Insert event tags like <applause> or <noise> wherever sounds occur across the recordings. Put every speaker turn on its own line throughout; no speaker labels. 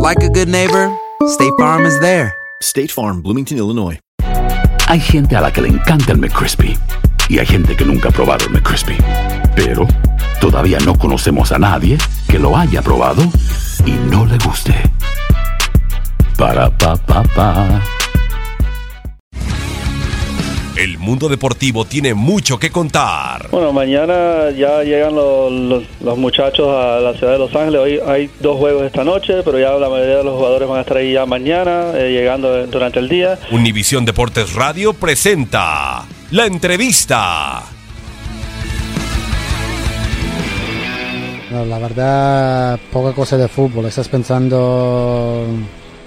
like a good neighbor, State Farm is there.
State Farm, Bloomington, Illinois.
Hay gente a la que le encanta el McCrispy y hay gente que nunca ha probado el McCrispy. Pero todavía no conocemos a nadie que lo haya probado y no le guste. Para pa pa pa.
El mundo deportivo tiene mucho que contar.
Bueno, mañana ya llegan los, los, los, muchachos a la ciudad de Los Ángeles. Hoy hay dos juegos esta noche, pero ya la mayoría de los jugadores van a estar ahí ya mañana, eh, llegando durante el día.
Univisión Deportes Radio presenta la entrevista.
No, la verdad, poca cosa de fútbol. Estás pensando,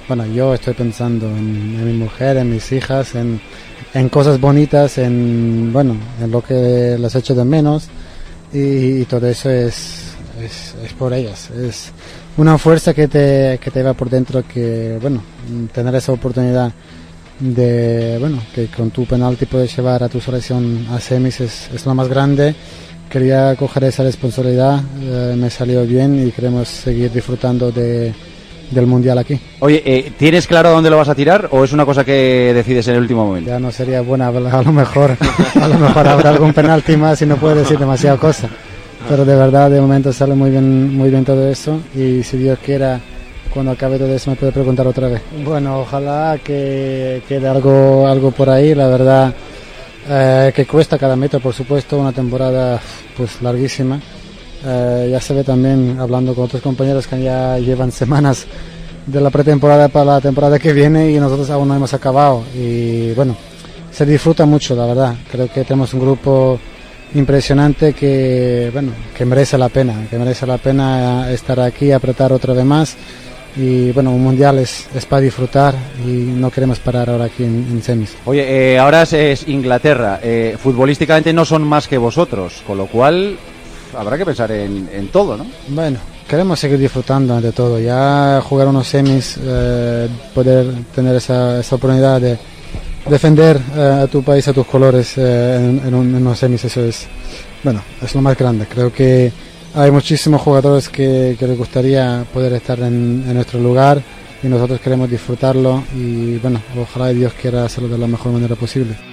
bueno, yo estoy pensando en, en mi mujer, en mis hijas, en en cosas bonitas, en bueno, en lo que las echo de menos y, y todo eso es, es, es, por ellas. Es una fuerza que te, que te va por dentro que, bueno, tener esa oportunidad de, bueno, que con tu penalti puedes llevar a tu selección a semis es, es lo más grande. Quería coger esa responsabilidad, eh, me salió bien y queremos seguir disfrutando de, del mundial aquí.
Oye, eh, ¿tienes claro dónde lo vas a tirar o es una cosa que decides en el último momento?
Ya no sería buena, a lo mejor, <laughs> a lo mejor habrá algún penalti más y no puedo decir demasiada cosa. Pero de verdad, de momento sale muy bien, muy bien todo eso y si Dios quiera, cuando acabe todo eso me puede preguntar otra vez. Bueno, ojalá que quede algo, algo por ahí, la verdad. Eh, que cuesta cada metro, por supuesto, una temporada pues larguísima. Eh, ya se ve también hablando con otros compañeros que ya llevan semanas de la pretemporada para la temporada que viene y nosotros aún no hemos acabado. Y bueno, se disfruta mucho, la verdad. Creo que tenemos un grupo impresionante que, bueno, que merece la pena, que merece la pena estar aquí, apretar otra vez más. Y bueno, un mundial es, es para disfrutar y no queremos parar ahora aquí en, en semis.
Oye, eh, ahora es, es Inglaterra. Eh, futbolísticamente no son más que vosotros, con lo cual habrá que pensar en, en, todo, ¿no?
Bueno, queremos seguir disfrutando de todo. Ya jugar unos semis, eh, poder tener esa, esa, oportunidad de defender eh, a tu país, a tus colores eh, en, en, un, en, unos semis, eso es, bueno, es lo más grande. Creo que hay muchísimos jugadores que, les gustaría poder estar en nuestro lugar y nosotros queremos disfrutarlo y bueno, ojalá Dios quiera hacerlo de la mejor manera posible.